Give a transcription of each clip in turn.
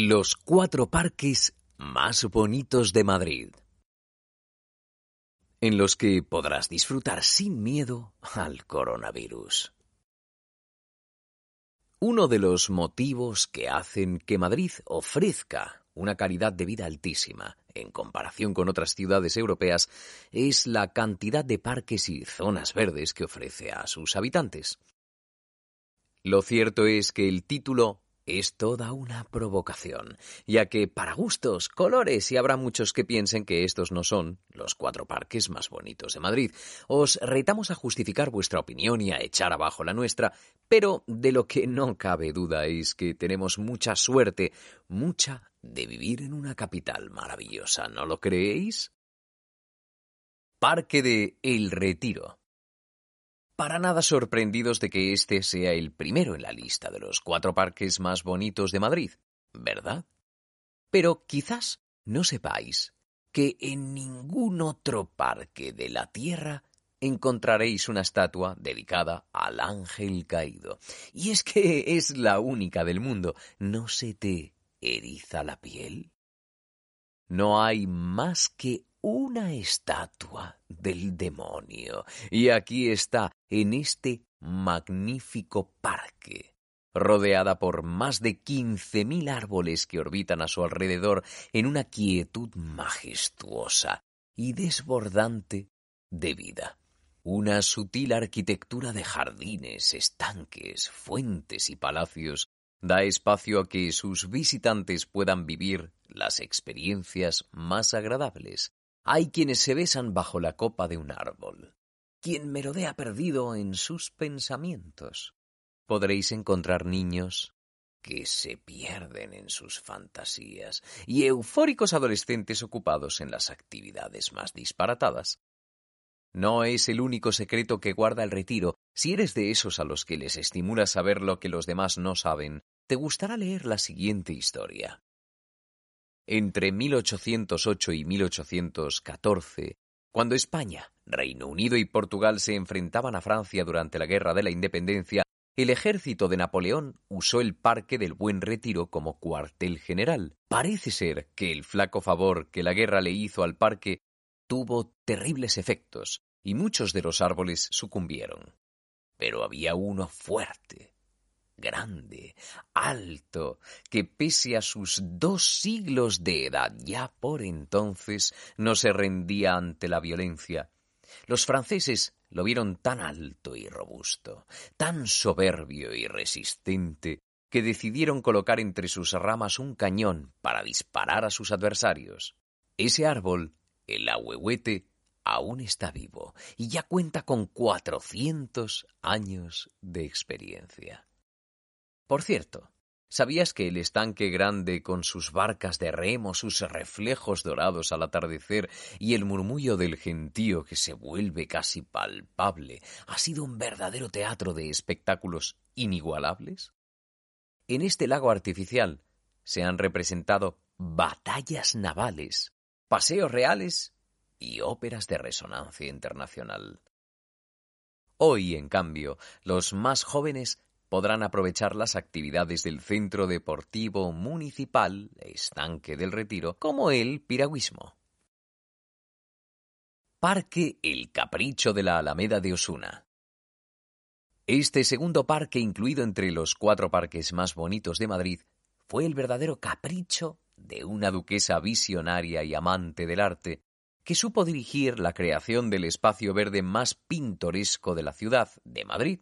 Los cuatro parques más bonitos de Madrid, en los que podrás disfrutar sin miedo al coronavirus. Uno de los motivos que hacen que Madrid ofrezca una calidad de vida altísima en comparación con otras ciudades europeas es la cantidad de parques y zonas verdes que ofrece a sus habitantes. Lo cierto es que el título es toda una provocación, ya que para gustos, colores y habrá muchos que piensen que estos no son los cuatro parques más bonitos de Madrid. Os retamos a justificar vuestra opinión y a echar abajo la nuestra, pero de lo que no cabe duda es que tenemos mucha suerte, mucha de vivir en una capital maravillosa, ¿no lo creéis? Parque de El Retiro para nada sorprendidos de que este sea el primero en la lista de los cuatro parques más bonitos de Madrid, ¿verdad? Pero quizás no sepáis que en ningún otro parque de la Tierra encontraréis una estatua dedicada al ángel caído. Y es que es la única del mundo. ¿No se te eriza la piel? No hay más que una estatua del demonio. Y aquí está, en este magnífico parque, rodeada por más de quince mil árboles que orbitan a su alrededor en una quietud majestuosa y desbordante de vida. Una sutil arquitectura de jardines, estanques, fuentes y palacios da espacio a que sus visitantes puedan vivir las experiencias más agradables hay quienes se besan bajo la copa de un árbol, quien merodea perdido en sus pensamientos. Podréis encontrar niños que se pierden en sus fantasías y eufóricos adolescentes ocupados en las actividades más disparatadas. No es el único secreto que guarda el retiro. Si eres de esos a los que les estimula saber lo que los demás no saben, te gustará leer la siguiente historia. Entre 1808 y 1814, cuando España, Reino Unido y Portugal se enfrentaban a Francia durante la Guerra de la Independencia, el ejército de Napoleón usó el Parque del Buen Retiro como cuartel general. Parece ser que el flaco favor que la guerra le hizo al parque tuvo terribles efectos y muchos de los árboles sucumbieron. Pero había uno fuerte, grande, alto, que pese a sus dos siglos de edad ya por entonces no se rendía ante la violencia. Los franceses lo vieron tan alto y robusto, tan soberbio y resistente, que decidieron colocar entre sus ramas un cañón para disparar a sus adversarios. Ese árbol, el ahuehuete, aún está vivo y ya cuenta con cuatrocientos años de experiencia. Por cierto, ¿sabías que el estanque grande con sus barcas de remo, sus reflejos dorados al atardecer y el murmullo del gentío que se vuelve casi palpable ha sido un verdadero teatro de espectáculos inigualables? En este lago artificial se han representado batallas navales, paseos reales y óperas de resonancia internacional. Hoy, en cambio, los más jóvenes podrán aprovechar las actividades del Centro Deportivo Municipal Estanque del Retiro, como el piragüismo. Parque El Capricho de la Alameda de Osuna. Este segundo parque, incluido entre los cuatro parques más bonitos de Madrid, fue el verdadero capricho de una duquesa visionaria y amante del arte, que supo dirigir la creación del espacio verde más pintoresco de la ciudad de Madrid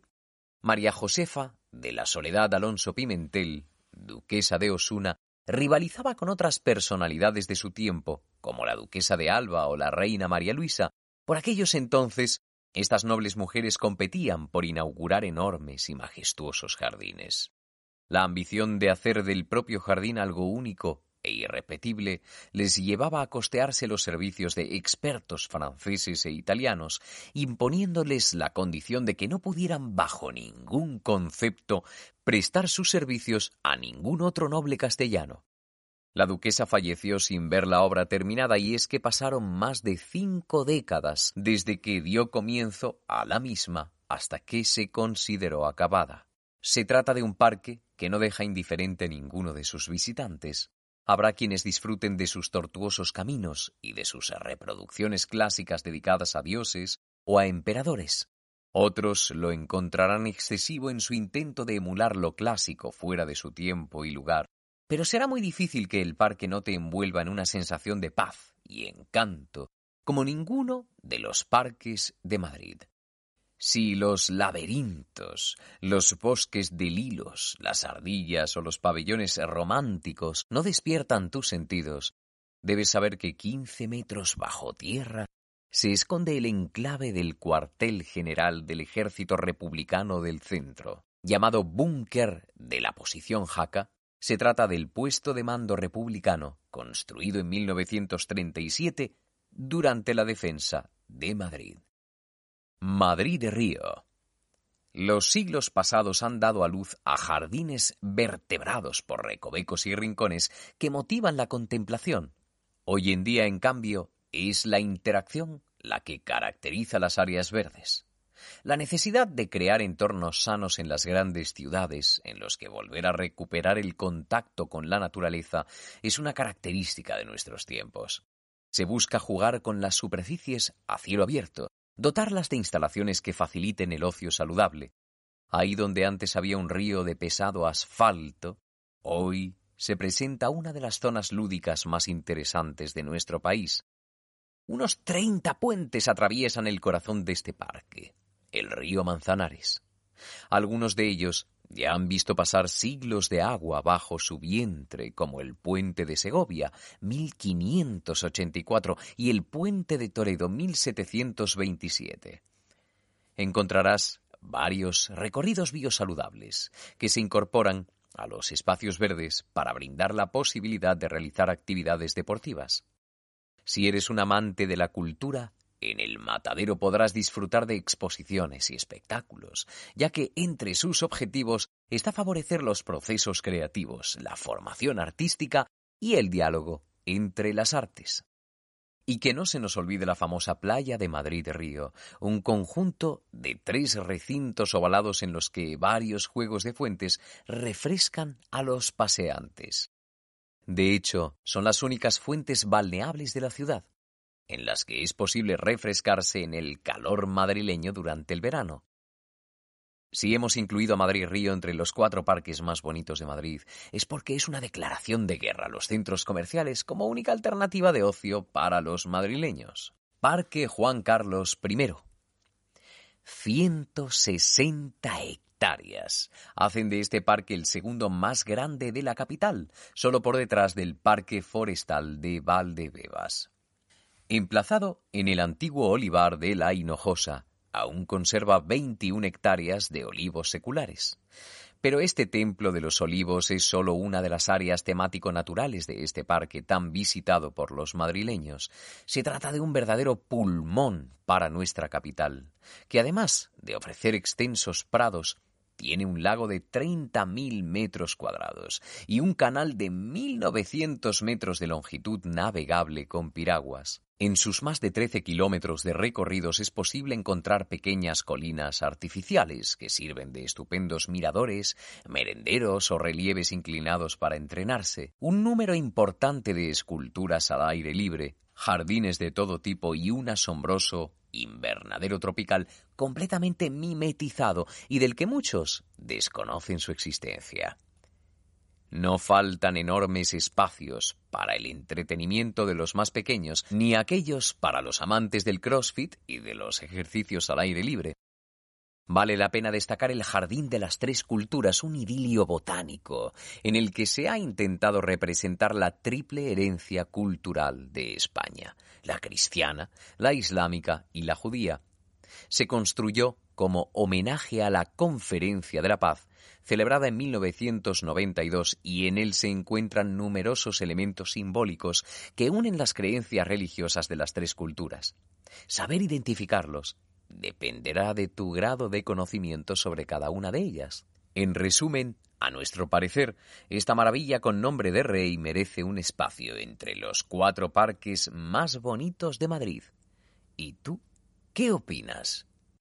María Josefa de la Soledad Alonso Pimentel, duquesa de Osuna, rivalizaba con otras personalidades de su tiempo, como la duquesa de Alba o la reina María Luisa. Por aquellos entonces, estas nobles mujeres competían por inaugurar enormes y majestuosos jardines. La ambición de hacer del propio jardín algo único e irrepetible les llevaba a costearse los servicios de expertos franceses e italianos, imponiéndoles la condición de que no pudieran bajo ningún concepto prestar sus servicios a ningún otro noble castellano. La duquesa falleció sin ver la obra terminada y es que pasaron más de cinco décadas desde que dio comienzo a la misma hasta que se consideró acabada. se trata de un parque que no deja indiferente a ninguno de sus visitantes. Habrá quienes disfruten de sus tortuosos caminos y de sus reproducciones clásicas dedicadas a dioses o a emperadores. Otros lo encontrarán excesivo en su intento de emular lo clásico fuera de su tiempo y lugar, pero será muy difícil que el parque no te envuelva en una sensación de paz y encanto, como ninguno de los parques de Madrid. Si los laberintos, los bosques de lilos, las ardillas o los pabellones románticos no despiertan tus sentidos, debes saber que quince metros bajo tierra se esconde el enclave del cuartel general del ejército republicano del centro, llamado búnker de la posición Jaca. Se trata del puesto de mando republicano construido en 1937 durante la defensa de Madrid. Madrid de Río. Los siglos pasados han dado a luz a jardines vertebrados por recovecos y rincones que motivan la contemplación. Hoy en día, en cambio, es la interacción la que caracteriza las áreas verdes. La necesidad de crear entornos sanos en las grandes ciudades, en los que volver a recuperar el contacto con la naturaleza, es una característica de nuestros tiempos. Se busca jugar con las superficies a cielo abierto, dotarlas de instalaciones que faciliten el ocio saludable. Ahí donde antes había un río de pesado asfalto, hoy se presenta una de las zonas lúdicas más interesantes de nuestro país, unos treinta puentes atraviesan el corazón de este parque, el río Manzanares. Algunos de ellos ya han visto pasar siglos de agua bajo su vientre, como el puente de Segovia, 1584, y el puente de Toledo, 1727. Encontrarás varios recorridos biosaludables que se incorporan a los espacios verdes para brindar la posibilidad de realizar actividades deportivas. Si eres un amante de la cultura, en el matadero podrás disfrutar de exposiciones y espectáculos, ya que entre sus objetivos está favorecer los procesos creativos, la formación artística y el diálogo entre las artes. Y que no se nos olvide la famosa playa de Madrid Río, un conjunto de tres recintos ovalados en los que varios juegos de fuentes refrescan a los paseantes. De hecho, son las únicas fuentes balneables de la ciudad, en las que es posible refrescarse en el calor madrileño durante el verano. Si hemos incluido a Madrid Río entre los cuatro parques más bonitos de Madrid, es porque es una declaración de guerra a los centros comerciales como única alternativa de ocio para los madrileños. Parque Juan Carlos I. 160 hectáreas hacen de este parque el segundo más grande de la capital, solo por detrás del Parque Forestal de Valdebebas. Emplazado en el antiguo olivar de la Hinojosa, aún conserva 21 hectáreas de olivos seculares. Pero este Templo de los Olivos es solo una de las áreas temático-naturales de este parque tan visitado por los madrileños. Se trata de un verdadero pulmón para nuestra capital, que además de ofrecer extensos prados, tiene un lago de 30.000 metros cuadrados y un canal de 1.900 metros de longitud navegable con piraguas. En sus más de 13 kilómetros de recorridos es posible encontrar pequeñas colinas artificiales que sirven de estupendos miradores, merenderos o relieves inclinados para entrenarse, un número importante de esculturas al aire libre, jardines de todo tipo y un asombroso invernadero tropical completamente mimetizado y del que muchos desconocen su existencia. No faltan enormes espacios para el entretenimiento de los más pequeños, ni aquellos para los amantes del CrossFit y de los ejercicios al aire libre. Vale la pena destacar el Jardín de las Tres Culturas, un idilio botánico, en el que se ha intentado representar la triple herencia cultural de España, la cristiana, la islámica y la judía. Se construyó como homenaje a la Conferencia de la Paz, celebrada en 1992, y en él se encuentran numerosos elementos simbólicos que unen las creencias religiosas de las tres culturas. Saber identificarlos dependerá de tu grado de conocimiento sobre cada una de ellas. En resumen, a nuestro parecer, esta maravilla con nombre de rey merece un espacio entre los cuatro parques más bonitos de Madrid. ¿Y tú qué opinas?